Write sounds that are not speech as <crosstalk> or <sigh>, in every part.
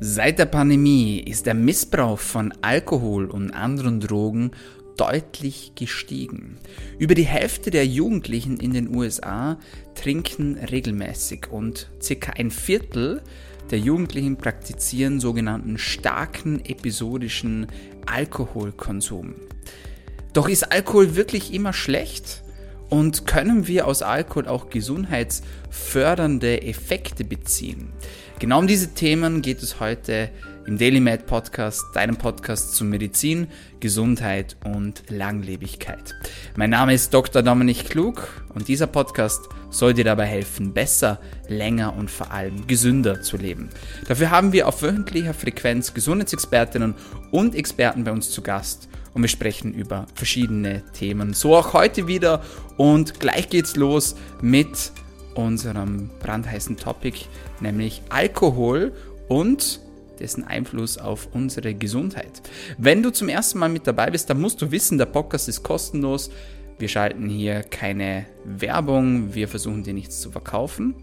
Seit der Pandemie ist der Missbrauch von Alkohol und anderen Drogen deutlich gestiegen. Über die Hälfte der Jugendlichen in den USA trinken regelmäßig und circa ein Viertel der Jugendlichen praktizieren sogenannten starken episodischen Alkoholkonsum. Doch ist Alkohol wirklich immer schlecht? Und können wir aus Alkohol auch gesundheitsfördernde Effekte beziehen? Genau um diese Themen geht es heute im Daily Med Podcast, deinem Podcast zu Medizin, Gesundheit und Langlebigkeit. Mein Name ist Dr. Dominik Klug und dieser Podcast soll dir dabei helfen, besser, länger und vor allem gesünder zu leben. Dafür haben wir auf wöchentlicher Frequenz Gesundheitsexpertinnen und Experten bei uns zu Gast und wir sprechen über verschiedene Themen. So auch heute wieder und gleich geht's los mit unserem brandheißen Topic, nämlich Alkohol und dessen Einfluss auf unsere Gesundheit. Wenn du zum ersten Mal mit dabei bist, dann musst du wissen, der Podcast ist kostenlos. Wir schalten hier keine Werbung, wir versuchen dir nichts zu verkaufen.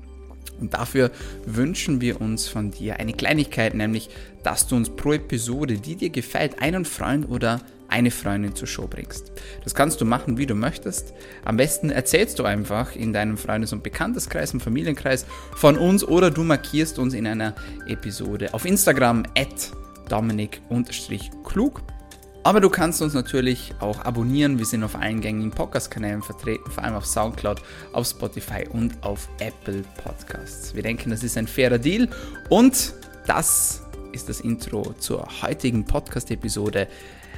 Und dafür wünschen wir uns von dir eine Kleinigkeit, nämlich, dass du uns pro Episode, die dir gefällt, einen Freund oder eine Freundin zur Show bringst. Das kannst du machen, wie du möchtest. Am besten erzählst du einfach in deinem Freundes- und Bekannteskreis, im Familienkreis von uns oder du markierst uns in einer Episode auf Instagram at dominik-klug. Aber du kannst uns natürlich auch abonnieren. Wir sind auf allen gängigen Podcast-Kanälen vertreten, vor allem auf Soundcloud, auf Spotify und auf Apple Podcasts. Wir denken, das ist ein fairer Deal und das ist das Intro zur heutigen Podcast-Episode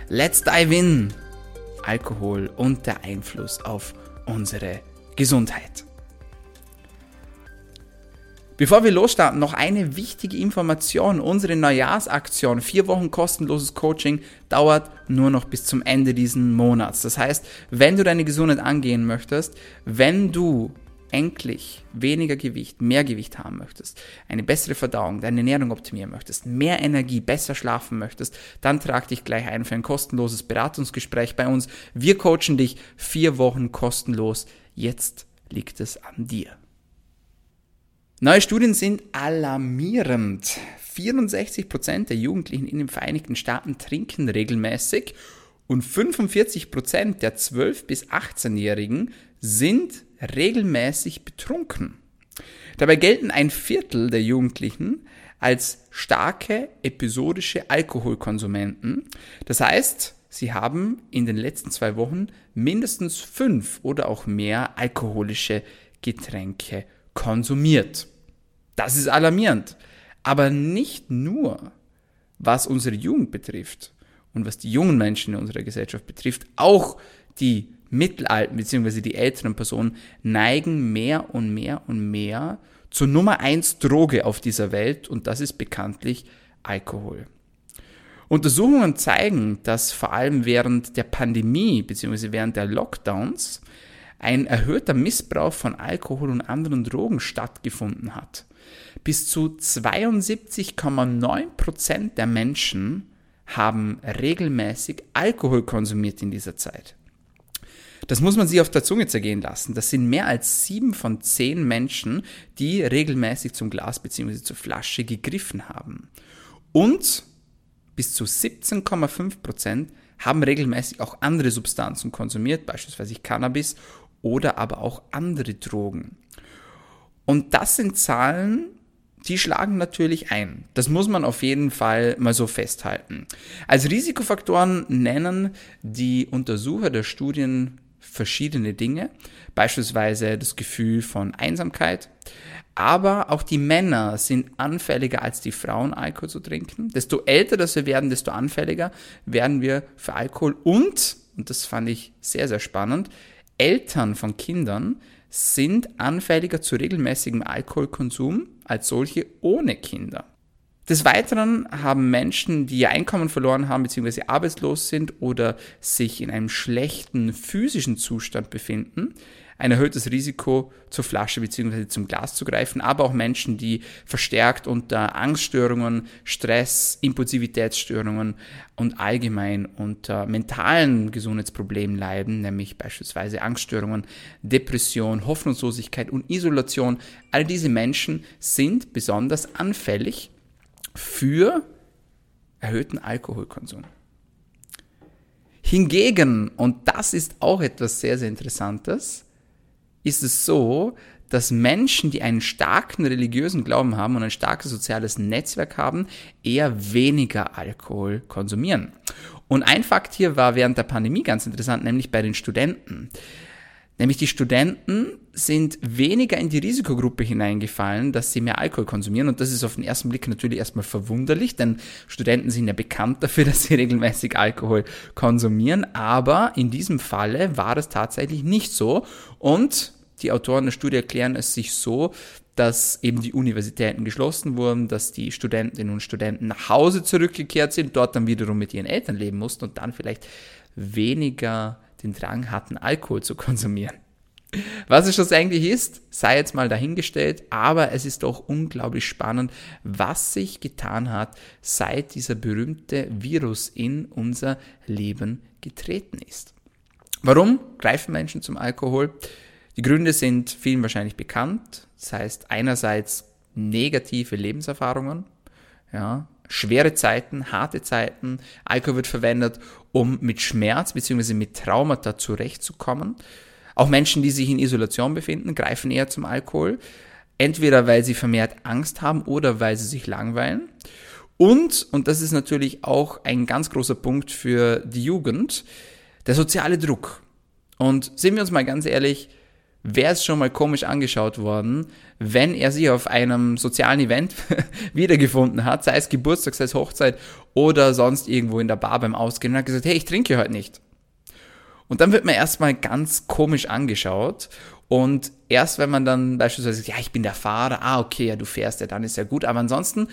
Let's dive in. Alkohol und der Einfluss auf unsere Gesundheit. Bevor wir losstarten, noch eine wichtige Information. Unsere Neujahrsaktion, vier Wochen kostenloses Coaching, dauert nur noch bis zum Ende diesen Monats. Das heißt, wenn du deine Gesundheit angehen möchtest, wenn du endlich weniger Gewicht, mehr Gewicht haben möchtest, eine bessere Verdauung, deine Ernährung optimieren möchtest, mehr Energie, besser schlafen möchtest, dann trag dich gleich ein für ein kostenloses Beratungsgespräch bei uns. Wir coachen dich vier Wochen kostenlos. Jetzt liegt es an dir. Neue Studien sind alarmierend. 64% der Jugendlichen in den Vereinigten Staaten trinken regelmäßig und 45% der 12- bis 18-Jährigen sind regelmäßig betrunken. Dabei gelten ein Viertel der Jugendlichen als starke episodische Alkoholkonsumenten. Das heißt, sie haben in den letzten zwei Wochen mindestens fünf oder auch mehr alkoholische Getränke konsumiert. Das ist alarmierend. Aber nicht nur, was unsere Jugend betrifft und was die jungen Menschen in unserer Gesellschaft betrifft, auch die mittelalten bzw. die älteren Personen neigen mehr und mehr und mehr zur Nummer eins Droge auf dieser Welt und das ist bekanntlich Alkohol. Untersuchungen zeigen, dass vor allem während der Pandemie bzw. während der Lockdowns ein erhöhter Missbrauch von Alkohol und anderen Drogen stattgefunden hat. Bis zu 72,9 Prozent der Menschen haben regelmäßig Alkohol konsumiert in dieser Zeit. Das muss man sich auf der Zunge zergehen lassen. Das sind mehr als sieben von zehn Menschen, die regelmäßig zum Glas bzw. zur Flasche gegriffen haben. Und bis zu 17,5 Prozent haben regelmäßig auch andere Substanzen konsumiert, beispielsweise Cannabis oder aber auch andere Drogen. Und das sind Zahlen, die schlagen natürlich ein. Das muss man auf jeden Fall mal so festhalten. Als Risikofaktoren nennen die Untersucher der Studien verschiedene Dinge, beispielsweise das Gefühl von Einsamkeit, aber auch die Männer sind anfälliger als die Frauen, Alkohol zu trinken. Desto älter das wir werden, desto anfälliger werden wir für Alkohol und, und das fand ich sehr, sehr spannend, Eltern von Kindern sind anfälliger zu regelmäßigem Alkoholkonsum als solche ohne Kinder. Des Weiteren haben Menschen, die ihr Einkommen verloren haben bzw. arbeitslos sind oder sich in einem schlechten physischen Zustand befinden, ein erhöhtes Risiko zur Flasche bzw. zum Glas zu greifen, aber auch Menschen, die verstärkt unter Angststörungen, Stress, Impulsivitätsstörungen und allgemein unter mentalen Gesundheitsproblemen leiden, nämlich beispielsweise Angststörungen, Depression, Hoffnungslosigkeit und Isolation. All diese Menschen sind besonders anfällig für erhöhten Alkoholkonsum. Hingegen, und das ist auch etwas sehr, sehr Interessantes, ist es so, dass Menschen, die einen starken religiösen Glauben haben und ein starkes soziales Netzwerk haben, eher weniger Alkohol konsumieren. Und ein Fakt hier war während der Pandemie ganz interessant, nämlich bei den Studenten. Nämlich die Studenten sind weniger in die Risikogruppe hineingefallen, dass sie mehr Alkohol konsumieren. Und das ist auf den ersten Blick natürlich erstmal verwunderlich, denn Studenten sind ja bekannt dafür, <laughs> dass sie regelmäßig Alkohol konsumieren. Aber in diesem Falle war es tatsächlich nicht so. Und die Autoren der Studie erklären es sich so, dass eben die Universitäten geschlossen wurden, dass die Studentinnen und Studenten nach Hause zurückgekehrt sind, dort dann wiederum mit ihren Eltern leben mussten und dann vielleicht weniger den Drang hatten, Alkohol zu konsumieren. Was es schlussendlich ist, sei jetzt mal dahingestellt, aber es ist doch unglaublich spannend, was sich getan hat, seit dieser berühmte Virus in unser Leben getreten ist. Warum greifen Menschen zum Alkohol? Die Gründe sind vielen wahrscheinlich bekannt. Das heißt, einerseits negative Lebenserfahrungen, ja, schwere Zeiten, harte Zeiten. Alkohol wird verwendet, um mit Schmerz bzw. mit Traumata zurechtzukommen. Auch Menschen, die sich in Isolation befinden, greifen eher zum Alkohol. Entweder weil sie vermehrt Angst haben oder weil sie sich langweilen. Und, und das ist natürlich auch ein ganz großer Punkt für die Jugend, der soziale Druck. Und sind wir uns mal ganz ehrlich, wäre es schon mal komisch angeschaut worden, wenn er sich auf einem sozialen Event <laughs> wiedergefunden hat, sei es Geburtstag, sei es Hochzeit oder sonst irgendwo in der Bar beim Ausgehen und hat gesagt, hey, ich trinke heute nicht. Und dann wird man erstmal ganz komisch angeschaut und erst wenn man dann beispielsweise sagt, ja, ich bin der Fahrer, ah, okay, ja, du fährst ja, dann ist ja gut, aber ansonsten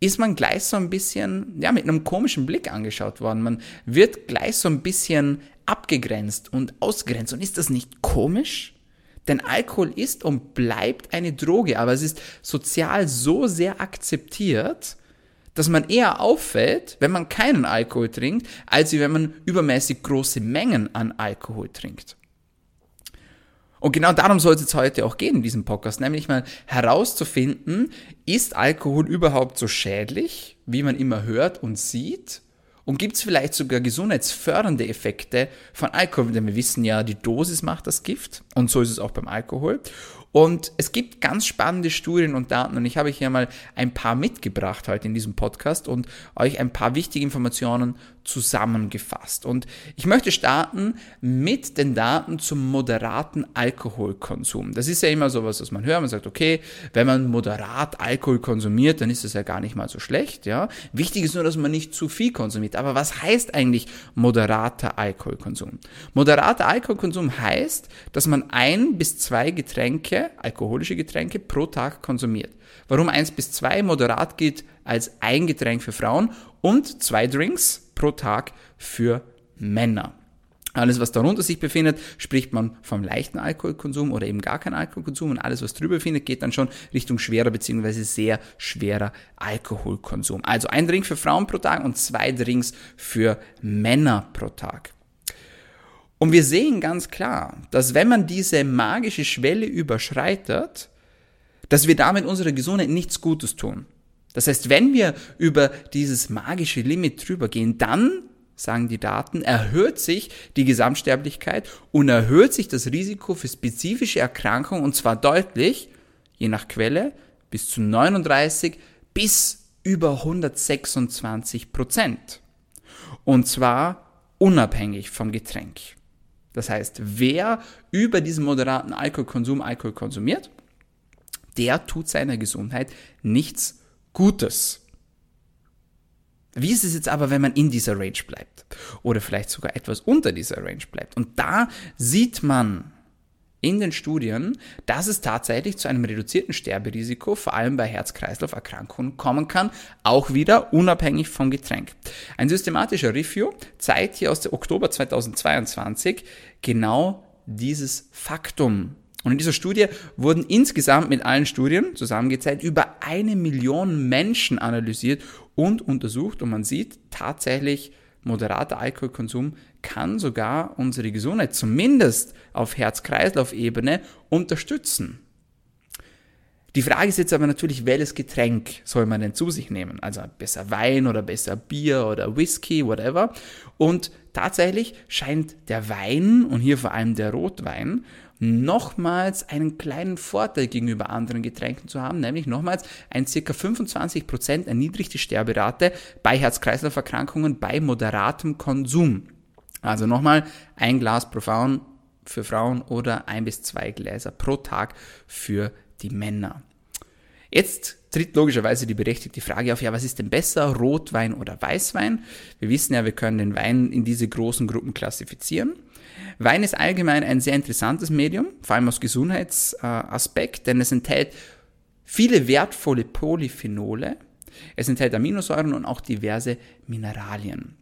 ist man gleich so ein bisschen, ja, mit einem komischen Blick angeschaut worden. Man wird gleich so ein bisschen abgegrenzt und ausgrenzt. Und ist das nicht komisch? Denn Alkohol ist und bleibt eine Droge, aber es ist sozial so sehr akzeptiert, dass man eher auffällt, wenn man keinen Alkohol trinkt, als wenn man übermäßig große Mengen an Alkohol trinkt. Und genau darum soll es jetzt heute auch gehen in diesem Podcast, nämlich mal herauszufinden, ist Alkohol überhaupt so schädlich, wie man immer hört und sieht? Und gibt es vielleicht sogar gesundheitsfördernde Effekte von Alkohol? Denn wir wissen ja, die Dosis macht das Gift. Und so ist es auch beim Alkohol. Und es gibt ganz spannende Studien und Daten und ich habe hier mal ein paar mitgebracht heute in diesem Podcast und euch ein paar wichtige Informationen zusammengefasst. Und ich möchte starten mit den Daten zum moderaten Alkoholkonsum. Das ist ja immer sowas, was man hört. Man sagt, okay, wenn man moderat Alkohol konsumiert, dann ist das ja gar nicht mal so schlecht, ja. Wichtig ist nur, dass man nicht zu viel konsumiert. Aber was heißt eigentlich moderater Alkoholkonsum? Moderater Alkoholkonsum heißt, dass man ein bis zwei Getränke, alkoholische Getränke pro Tag konsumiert. Warum eins bis zwei moderat gilt als ein Getränk für Frauen und zwei Drinks pro Tag für Männer. Alles, was darunter sich befindet, spricht man vom leichten Alkoholkonsum oder eben gar kein Alkoholkonsum und alles, was drüber befindet, geht dann schon Richtung schwerer bzw. sehr schwerer Alkoholkonsum. Also ein Drink für Frauen pro Tag und zwei Drinks für Männer pro Tag. Und wir sehen ganz klar, dass wenn man diese magische Schwelle überschreitet, dass wir damit unserer Gesundheit nichts Gutes tun. Das heißt, wenn wir über dieses magische Limit drüber gehen, dann, sagen die Daten, erhöht sich die Gesamtsterblichkeit und erhöht sich das Risiko für spezifische Erkrankungen und zwar deutlich, je nach Quelle, bis zu 39 bis über 126 Prozent. Und zwar unabhängig vom Getränk. Das heißt, wer über diesen moderaten Alkoholkonsum Alkohol konsumiert, der tut seiner Gesundheit nichts Gutes. Wie ist es jetzt aber, wenn man in dieser Range bleibt? Oder vielleicht sogar etwas unter dieser Range bleibt? Und da sieht man in den Studien, dass es tatsächlich zu einem reduzierten Sterberisiko, vor allem bei Herz-Kreislauf-Erkrankungen, kommen kann, auch wieder unabhängig vom Getränk. Ein systematischer Review zeigt hier aus dem Oktober 2022 genau dieses Faktum. Und in dieser Studie wurden insgesamt mit allen Studien zusammengezählt über eine Million Menschen analysiert und untersucht und man sieht tatsächlich, moderater Alkoholkonsum kann sogar unsere Gesundheit zumindest auf Herz-Kreislauf-Ebene unterstützen. Die Frage ist jetzt aber natürlich, welches Getränk soll man denn zu sich nehmen? Also besser Wein oder besser Bier oder Whisky, whatever. Und tatsächlich scheint der Wein und hier vor allem der Rotwein nochmals einen kleinen Vorteil gegenüber anderen Getränken zu haben, nämlich nochmals ein ca. 25% erniedrigte Sterberate bei Herz-Kreislauf-Erkrankungen bei moderatem Konsum. Also nochmal ein Glas pro Frauen für Frauen oder ein bis zwei Gläser pro Tag für die Männer. Jetzt tritt logischerweise die berechtigte Frage auf, ja, was ist denn besser, Rotwein oder Weißwein? Wir wissen ja, wir können den Wein in diese großen Gruppen klassifizieren. Wein ist allgemein ein sehr interessantes Medium, vor allem aus Gesundheitsaspekt, denn es enthält viele wertvolle Polyphenole, es enthält Aminosäuren und auch diverse Mineralien.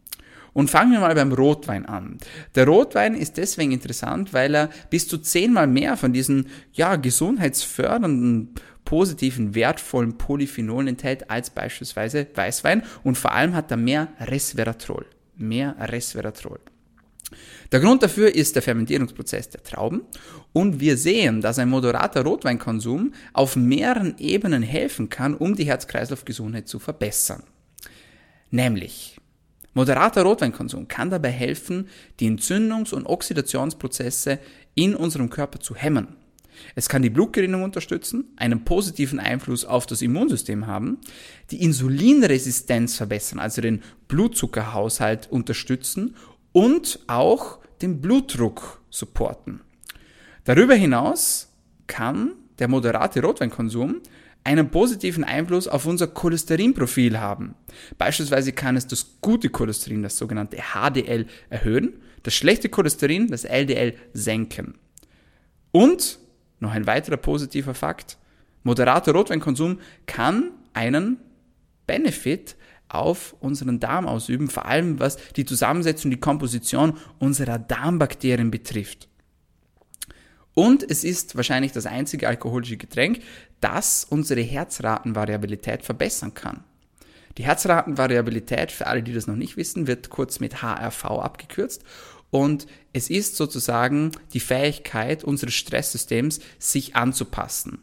Und fangen wir mal beim Rotwein an. Der Rotwein ist deswegen interessant, weil er bis zu zehnmal mehr von diesen ja, gesundheitsfördernden, positiven, wertvollen Polyphenolen enthält als beispielsweise Weißwein und vor allem hat er mehr Resveratrol. Mehr Resveratrol. Der Grund dafür ist der Fermentierungsprozess der Trauben und wir sehen, dass ein moderater Rotweinkonsum auf mehreren Ebenen helfen kann, um die Herz-Kreislauf-Gesundheit zu verbessern. Nämlich, moderater Rotweinkonsum kann dabei helfen, die Entzündungs- und Oxidationsprozesse in unserem Körper zu hemmen. Es kann die Blutgerinnung unterstützen, einen positiven Einfluss auf das Immunsystem haben, die Insulinresistenz verbessern, also den Blutzuckerhaushalt unterstützen und auch den Blutdruck supporten. Darüber hinaus kann der moderate Rotweinkonsum einen positiven Einfluss auf unser Cholesterinprofil haben. Beispielsweise kann es das gute Cholesterin, das sogenannte HDL, erhöhen, das schlechte Cholesterin, das LDL, senken. Und, noch ein weiterer positiver Fakt, moderater Rotweinkonsum kann einen Benefit auf unseren Darm ausüben, vor allem was die Zusammensetzung, die Komposition unserer Darmbakterien betrifft. Und es ist wahrscheinlich das einzige alkoholische Getränk, das unsere Herzratenvariabilität verbessern kann. Die Herzratenvariabilität, für alle, die das noch nicht wissen, wird kurz mit HRV abgekürzt. Und es ist sozusagen die Fähigkeit unseres Stresssystems, sich anzupassen.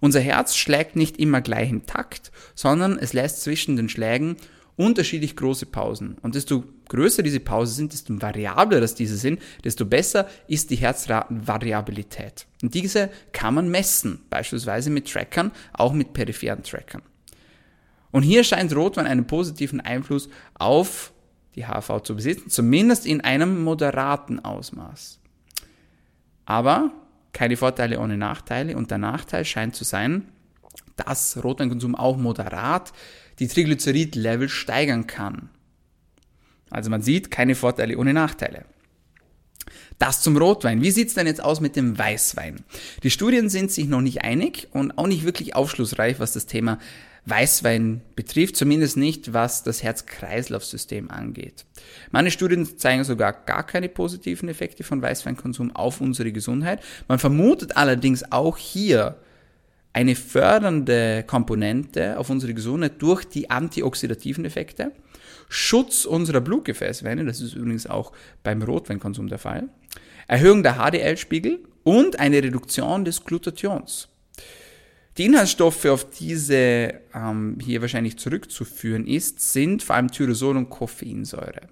Unser Herz schlägt nicht immer gleich im Takt, sondern es lässt zwischen den Schlägen unterschiedlich große Pausen. Und desto größer diese Pausen sind, desto variabler das diese sind, desto besser ist die Herzratenvariabilität. Und diese kann man messen, beispielsweise mit Trackern, auch mit peripheren Trackern. Und hier scheint Rotwein einen positiven Einfluss auf die HV zu besitzen, zumindest in einem moderaten Ausmaß. Aber keine Vorteile ohne Nachteile und der Nachteil scheint zu sein, dass Rotweinkonsum auch moderat die Triglycerid-Level steigern kann. Also man sieht keine Vorteile ohne Nachteile. Das zum Rotwein. Wie sieht's denn jetzt aus mit dem Weißwein? Die Studien sind sich noch nicht einig und auch nicht wirklich aufschlussreich, was das Thema Weißwein betrifft, zumindest nicht, was das Herz-Kreislauf-System angeht. Meine Studien zeigen sogar gar keine positiven Effekte von Weißweinkonsum auf unsere Gesundheit. Man vermutet allerdings auch hier eine fördernde Komponente auf unsere Gesundheit durch die antioxidativen Effekte, Schutz unserer Blutgefäßwände, das ist übrigens auch beim Rotweinkonsum der Fall, Erhöhung der HDL-Spiegel und eine Reduktion des Glutathions. Die Inhaltsstoffe, auf diese ähm, hier wahrscheinlich zurückzuführen ist, sind vor allem Tyrosol und Koffeinsäure.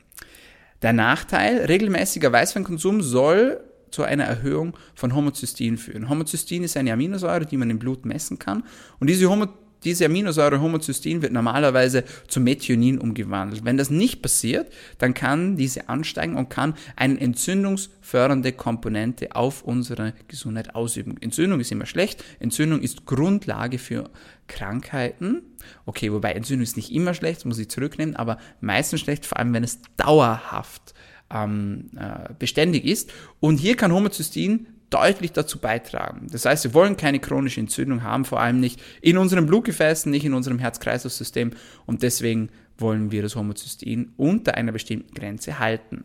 Der Nachteil, regelmäßiger Weißweinkonsum soll zu einer Erhöhung von Homozystein führen. Homozystein ist eine Aminosäure, die man im Blut messen kann. Und diese Homo diese Aminosäure Homozystein wird normalerweise zu Methionin umgewandelt. Wenn das nicht passiert, dann kann diese ansteigen und kann eine entzündungsfördernde Komponente auf unsere Gesundheit ausüben. Entzündung ist immer schlecht. Entzündung ist Grundlage für Krankheiten. Okay, wobei Entzündung ist nicht immer schlecht, muss ich zurücknehmen, aber meistens schlecht, vor allem wenn es dauerhaft ähm, äh, beständig ist. Und hier kann Homozystein deutlich dazu beitragen. Das heißt, wir wollen keine chronische Entzündung haben, vor allem nicht in unseren Blutgefäßen, nicht in unserem Herz-Kreislauf-System und deswegen wollen wir das Homozystein unter einer bestimmten Grenze halten.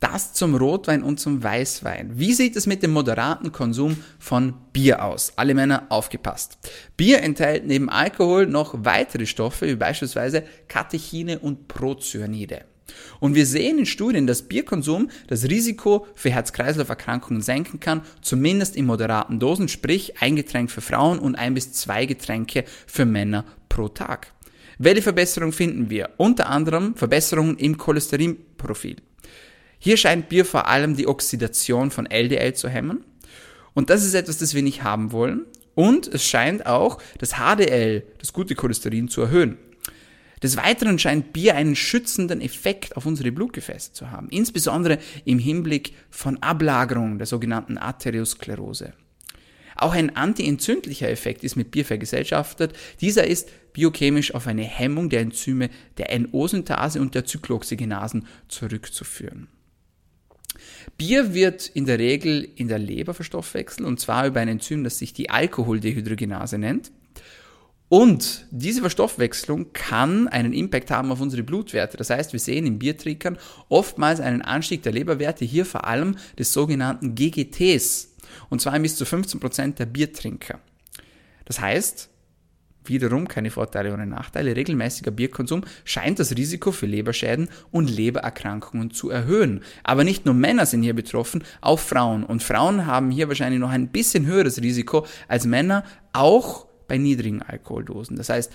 Das zum Rotwein und zum Weißwein. Wie sieht es mit dem moderaten Konsum von Bier aus? Alle Männer aufgepasst. Bier enthält neben Alkohol noch weitere Stoffe, wie beispielsweise Katechine und Procyanide. Und wir sehen in Studien, dass Bierkonsum das Risiko für Herz-Kreislauf-Erkrankungen senken kann, zumindest in moderaten Dosen, sprich ein Getränk für Frauen und ein bis zwei Getränke für Männer pro Tag. Welche Verbesserungen finden wir? Unter anderem Verbesserungen im Cholesterinprofil. Hier scheint Bier vor allem die Oxidation von LDL zu hemmen. Und das ist etwas, das wir nicht haben wollen. Und es scheint auch das HDL, das gute Cholesterin, zu erhöhen. Des Weiteren scheint Bier einen schützenden Effekt auf unsere Blutgefäße zu haben, insbesondere im Hinblick von Ablagerung der sogenannten Arteriosklerose. Auch ein antientzündlicher Effekt ist mit Bier vergesellschaftet. Dieser ist biochemisch auf eine Hemmung der Enzyme der NO-Synthase und der Zyklooxygenasen zurückzuführen. Bier wird in der Regel in der Leber verstoffwechselt und zwar über ein Enzym, das sich die Alkoholdehydrogenase nennt. Und diese Verstoffwechslung kann einen Impact haben auf unsere Blutwerte. Das heißt, wir sehen in Biertrinkern oftmals einen Anstieg der Leberwerte, hier vor allem des sogenannten GGTs. Und zwar bis zu 15% der Biertrinker. Das heißt, wiederum keine Vorteile ohne Nachteile, regelmäßiger Bierkonsum scheint das Risiko für Leberschäden und Lebererkrankungen zu erhöhen. Aber nicht nur Männer sind hier betroffen, auch Frauen. Und Frauen haben hier wahrscheinlich noch ein bisschen höheres Risiko als Männer, auch bei niedrigen Alkoholdosen. Das heißt,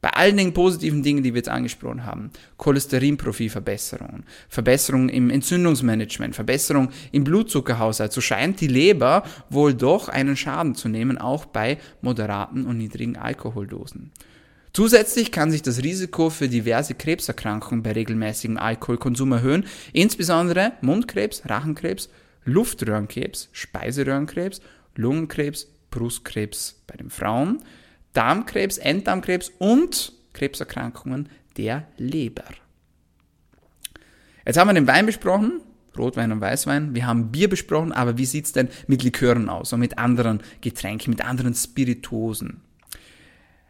bei allen den positiven Dingen, die wir jetzt angesprochen haben, Cholesterinprofilverbesserungen, Verbesserungen im Entzündungsmanagement, Verbesserung im Blutzuckerhaushalt, so scheint die Leber wohl doch einen Schaden zu nehmen, auch bei moderaten und niedrigen Alkoholdosen. Zusätzlich kann sich das Risiko für diverse Krebserkrankungen bei regelmäßigem Alkoholkonsum erhöhen, insbesondere Mundkrebs, Rachenkrebs, Luftröhrenkrebs, Speiseröhrenkrebs, Lungenkrebs, Brustkrebs bei den Frauen, Darmkrebs, Enddarmkrebs und Krebserkrankungen der Leber. Jetzt haben wir den Wein besprochen, Rotwein und Weißwein. Wir haben Bier besprochen, aber wie sieht es denn mit Likören aus und mit anderen Getränken, mit anderen Spirituosen?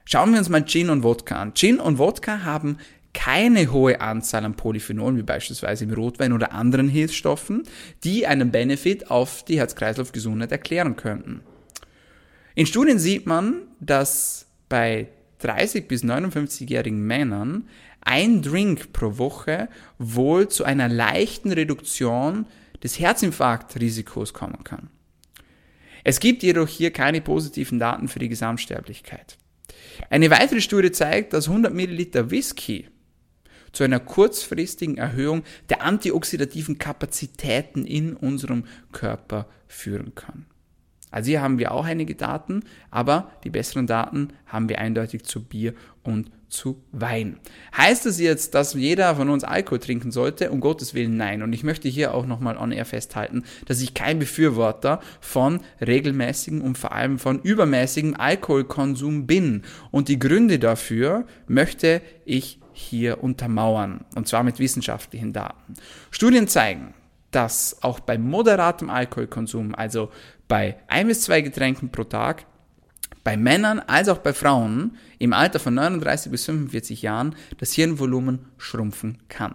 Schauen wir uns mal Gin und Wodka an. Gin und Wodka haben keine hohe Anzahl an Polyphenolen, wie beispielsweise im Rotwein oder anderen Hilfsstoffen, die einen Benefit auf die Herz-Kreislauf-Gesundheit erklären könnten. In Studien sieht man, dass bei 30 bis 59-jährigen Männern ein Drink pro Woche wohl zu einer leichten Reduktion des Herzinfarktrisikos kommen kann. Es gibt jedoch hier keine positiven Daten für die Gesamtsterblichkeit. Eine weitere Studie zeigt, dass 100 Milliliter Whisky zu einer kurzfristigen Erhöhung der antioxidativen Kapazitäten in unserem Körper führen kann. Also hier haben wir auch einige Daten, aber die besseren Daten haben wir eindeutig zu Bier und zu Wein. Heißt das jetzt, dass jeder von uns Alkohol trinken sollte? Um Gottes Willen nein. Und ich möchte hier auch nochmal on air festhalten, dass ich kein Befürworter von regelmäßigem und vor allem von übermäßigem Alkoholkonsum bin. Und die Gründe dafür möchte ich hier untermauern. Und zwar mit wissenschaftlichen Daten. Studien zeigen, dass auch bei moderatem Alkoholkonsum, also bei ein bis zwei Getränken pro Tag, bei Männern als auch bei Frauen im Alter von 39 bis 45 Jahren das Hirnvolumen schrumpfen kann.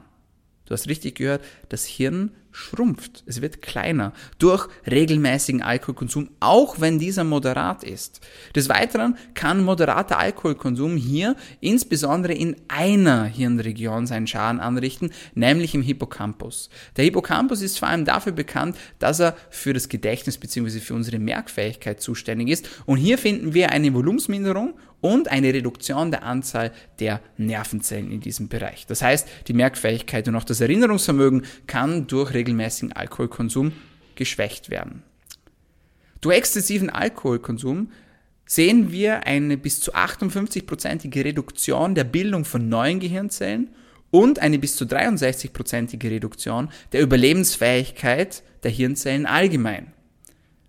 Du hast richtig gehört, das Hirn schrumpft, es wird kleiner durch regelmäßigen Alkoholkonsum, auch wenn dieser moderat ist. Des Weiteren kann moderater Alkoholkonsum hier insbesondere in einer Hirnregion seinen Schaden anrichten, nämlich im Hippocampus. Der Hippocampus ist vor allem dafür bekannt, dass er für das Gedächtnis bzw. für unsere Merkfähigkeit zuständig ist und hier finden wir eine Volumensminderung und eine Reduktion der Anzahl der Nervenzellen in diesem Bereich. Das heißt, die Merkfähigkeit und auch das Erinnerungsvermögen kann durch regelmäßigen Alkoholkonsum geschwächt werden. Durch exzessiven Alkoholkonsum sehen wir eine bis zu 58-prozentige Reduktion der Bildung von neuen Gehirnzellen und eine bis zu 63-prozentige Reduktion der Überlebensfähigkeit der Hirnzellen allgemein.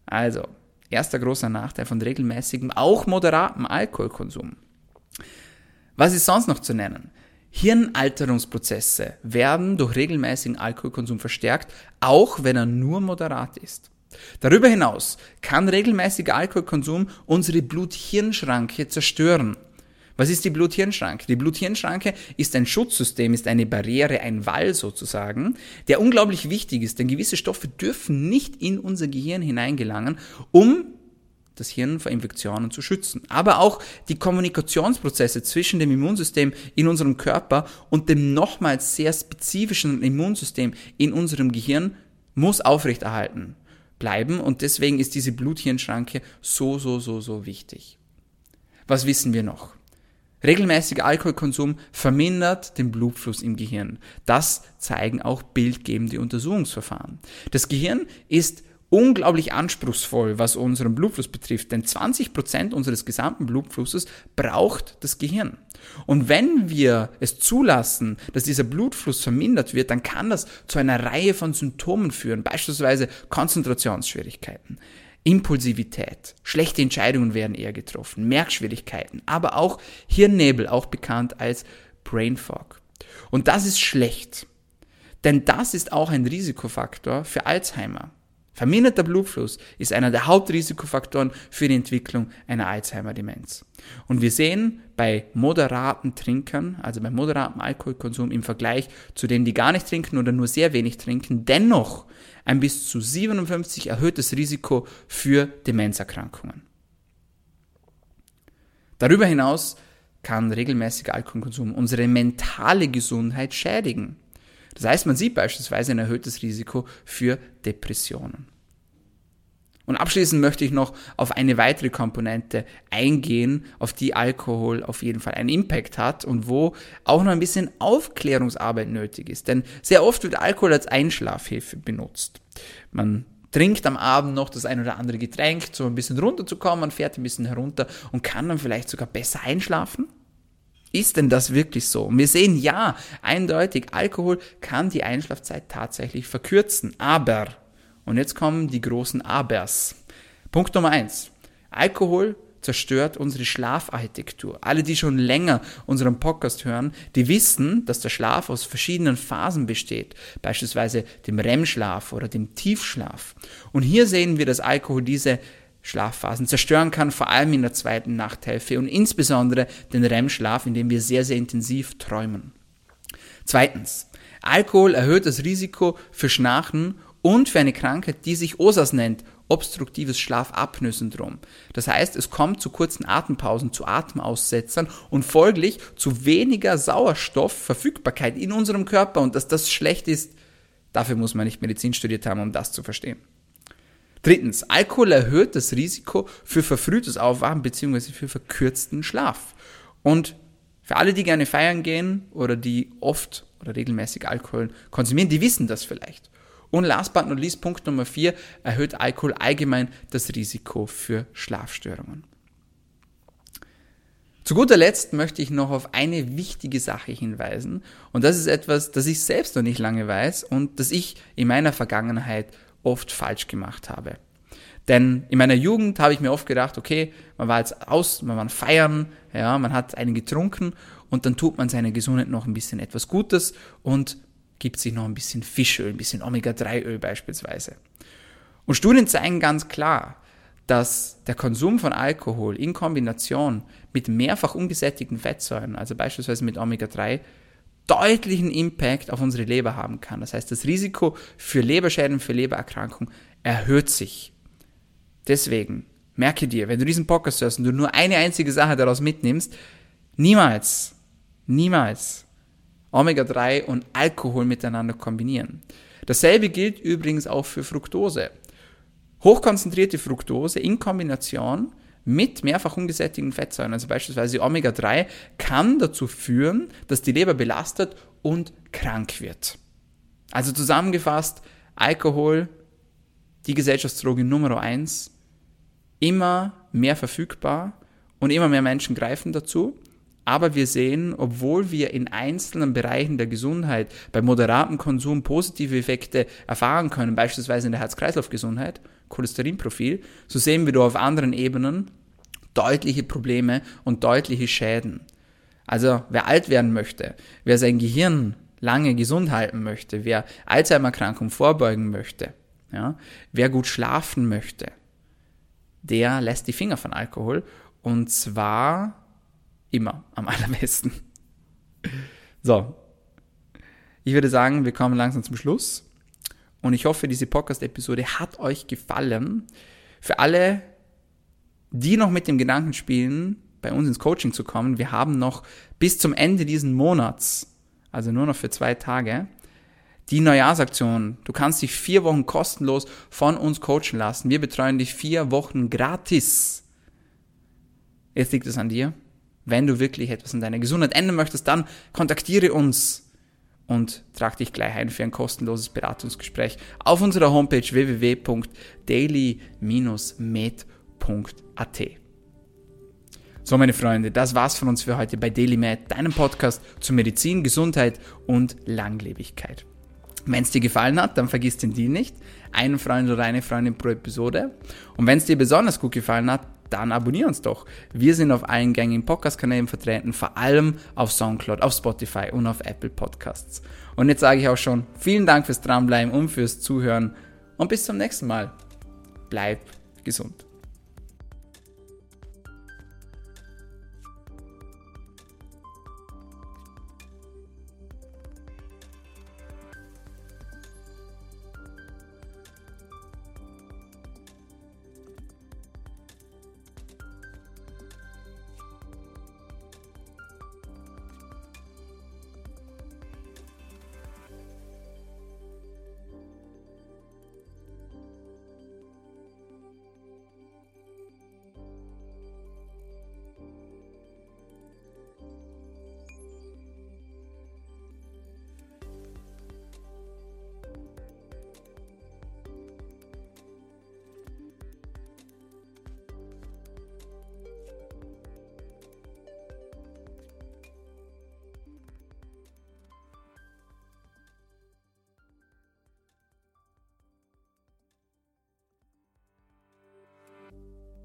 Also, Erster großer Nachteil von regelmäßigem, auch moderatem Alkoholkonsum. Was ist sonst noch zu nennen? Hirnalterungsprozesse werden durch regelmäßigen Alkoholkonsum verstärkt, auch wenn er nur moderat ist. Darüber hinaus kann regelmäßiger Alkoholkonsum unsere Blut-Hirn-Schranke zerstören. Was ist die Blut-Hirn-Schranke? Die Blut-Hirn-Schranke ist ein Schutzsystem, ist eine Barriere, ein Wall sozusagen, der unglaublich wichtig ist, denn gewisse Stoffe dürfen nicht in unser Gehirn hineingelangen, um das Hirn vor Infektionen zu schützen. Aber auch die Kommunikationsprozesse zwischen dem Immunsystem in unserem Körper und dem nochmals sehr spezifischen Immunsystem in unserem Gehirn muss aufrechterhalten bleiben und deswegen ist diese Blut-Hirn-Schranke so, so, so, so wichtig. Was wissen wir noch? Regelmäßiger Alkoholkonsum vermindert den Blutfluss im Gehirn. Das zeigen auch bildgebende Untersuchungsverfahren. Das Gehirn ist unglaublich anspruchsvoll, was unseren Blutfluss betrifft, denn 20 Prozent unseres gesamten Blutflusses braucht das Gehirn. Und wenn wir es zulassen, dass dieser Blutfluss vermindert wird, dann kann das zu einer Reihe von Symptomen führen, beispielsweise Konzentrationsschwierigkeiten, Impulsivität, schlechte Entscheidungen werden eher getroffen, Merkschwierigkeiten, aber auch Hirnnebel, auch bekannt als Brain Fog. Und das ist schlecht, denn das ist auch ein Risikofaktor für Alzheimer. Verminderter Blutfluss ist einer der Hauptrisikofaktoren für die Entwicklung einer Alzheimer-Demenz. Und wir sehen bei moderaten Trinkern, also bei moderatem Alkoholkonsum im Vergleich zu denen, die gar nicht trinken oder nur sehr wenig trinken, dennoch ein bis zu 57 erhöhtes Risiko für Demenzerkrankungen. Darüber hinaus kann regelmäßiger Alkoholkonsum unsere mentale Gesundheit schädigen. Das heißt, man sieht beispielsweise ein erhöhtes Risiko für Depressionen. Und abschließend möchte ich noch auf eine weitere Komponente eingehen, auf die Alkohol auf jeden Fall einen Impact hat und wo auch noch ein bisschen Aufklärungsarbeit nötig ist. Denn sehr oft wird Alkohol als Einschlafhilfe benutzt. Man trinkt am Abend noch das ein oder andere Getränk, so ein bisschen runterzukommen, man fährt ein bisschen herunter und kann dann vielleicht sogar besser einschlafen. Ist denn das wirklich so? Und wir sehen ja, eindeutig, Alkohol kann die Einschlafzeit tatsächlich verkürzen. Aber, und jetzt kommen die großen Abers. Punkt Nummer eins. Alkohol zerstört unsere Schlafarchitektur. Alle, die schon länger unseren Podcast hören, die wissen, dass der Schlaf aus verschiedenen Phasen besteht, beispielsweise dem REM-Schlaf oder dem Tiefschlaf. Und hier sehen wir, dass Alkohol diese Schlafphasen zerstören kann, vor allem in der zweiten Nachthälfte und insbesondere den REM-Schlaf, in dem wir sehr, sehr intensiv träumen. Zweitens, Alkohol erhöht das Risiko für Schnarchen und für eine Krankheit, die sich OSAS nennt, obstruktives Schlafapnoe-Syndrom. Das heißt, es kommt zu kurzen Atempausen, zu Atemaussetzern und folglich zu weniger Sauerstoffverfügbarkeit in unserem Körper und dass das schlecht ist, dafür muss man nicht Medizin studiert haben, um das zu verstehen. Drittens, Alkohol erhöht das Risiko für verfrühtes Aufwachen bzw. für verkürzten Schlaf. Und für alle, die gerne feiern gehen oder die oft oder regelmäßig Alkohol konsumieren, die wissen das vielleicht. Und last but not least, Punkt Nummer vier, erhöht Alkohol allgemein das Risiko für Schlafstörungen. Zu guter Letzt möchte ich noch auf eine wichtige Sache hinweisen. Und das ist etwas, das ich selbst noch nicht lange weiß und das ich in meiner Vergangenheit oft falsch gemacht habe. Denn in meiner Jugend habe ich mir oft gedacht, okay, man war jetzt aus, man war feiern, ja, man hat einen getrunken und dann tut man seiner Gesundheit noch ein bisschen etwas Gutes und gibt sich noch ein bisschen Fischöl, ein bisschen Omega-3-Öl beispielsweise. Und Studien zeigen ganz klar, dass der Konsum von Alkohol in Kombination mit mehrfach ungesättigten Fettsäuren, also beispielsweise mit Omega-3, deutlichen Impact auf unsere Leber haben kann. Das heißt, das Risiko für Leberschäden, für Lebererkrankungen erhöht sich. Deswegen, merke dir, wenn du diesen Podcast hörst und du nur eine einzige Sache daraus mitnimmst, niemals, niemals Omega-3 und Alkohol miteinander kombinieren. Dasselbe gilt übrigens auch für Fructose. Hochkonzentrierte Fructose in Kombination mit mehrfach ungesättigten Fettsäuren, also beispielsweise Omega-3, kann dazu führen, dass die Leber belastet und krank wird. Also zusammengefasst, Alkohol, die Gesellschaftsdroge Nummer eins, immer mehr verfügbar und immer mehr Menschen greifen dazu. Aber wir sehen, obwohl wir in einzelnen Bereichen der Gesundheit bei moderatem Konsum positive Effekte erfahren können, beispielsweise in der Herz-Kreislauf-Gesundheit, Cholesterinprofil, so sehen wir da auf anderen Ebenen deutliche Probleme und deutliche Schäden. Also wer alt werden möchte, wer sein Gehirn lange gesund halten möchte, wer Alzheimer-Erkrankung vorbeugen möchte, ja, wer gut schlafen möchte, der lässt die Finger von Alkohol und zwar immer am <laughs> allerbesten. So, ich würde sagen, wir kommen langsam zum Schluss und ich hoffe, diese Podcast-Episode hat euch gefallen. Für alle, die noch mit dem Gedanken spielen, bei uns ins Coaching zu kommen, wir haben noch bis zum Ende diesen Monats, also nur noch für zwei Tage, die Neujahrsaktion. Du kannst dich vier Wochen kostenlos von uns coachen lassen. Wir betreuen dich vier Wochen gratis. Jetzt liegt es an dir. Wenn du wirklich etwas in deiner Gesundheit ändern möchtest, dann kontaktiere uns und trag dich gleich ein für ein kostenloses Beratungsgespräch auf unserer Homepage www.daily-med.at. So, meine Freunde, das war's von uns für heute bei DailyMed, deinem Podcast zu Medizin, Gesundheit und Langlebigkeit. Wenn es dir gefallen hat, dann vergiss den Deal nicht. Einen Freund oder eine Freundin pro Episode. Und wenn es dir besonders gut gefallen hat, dann abonnier uns doch. Wir sind auf allen gängigen Podcast-Kanälen vertreten, vor allem auf Soundcloud, auf Spotify und auf Apple Podcasts. Und jetzt sage ich auch schon vielen Dank fürs Dranbleiben und fürs Zuhören und bis zum nächsten Mal. Bleib gesund.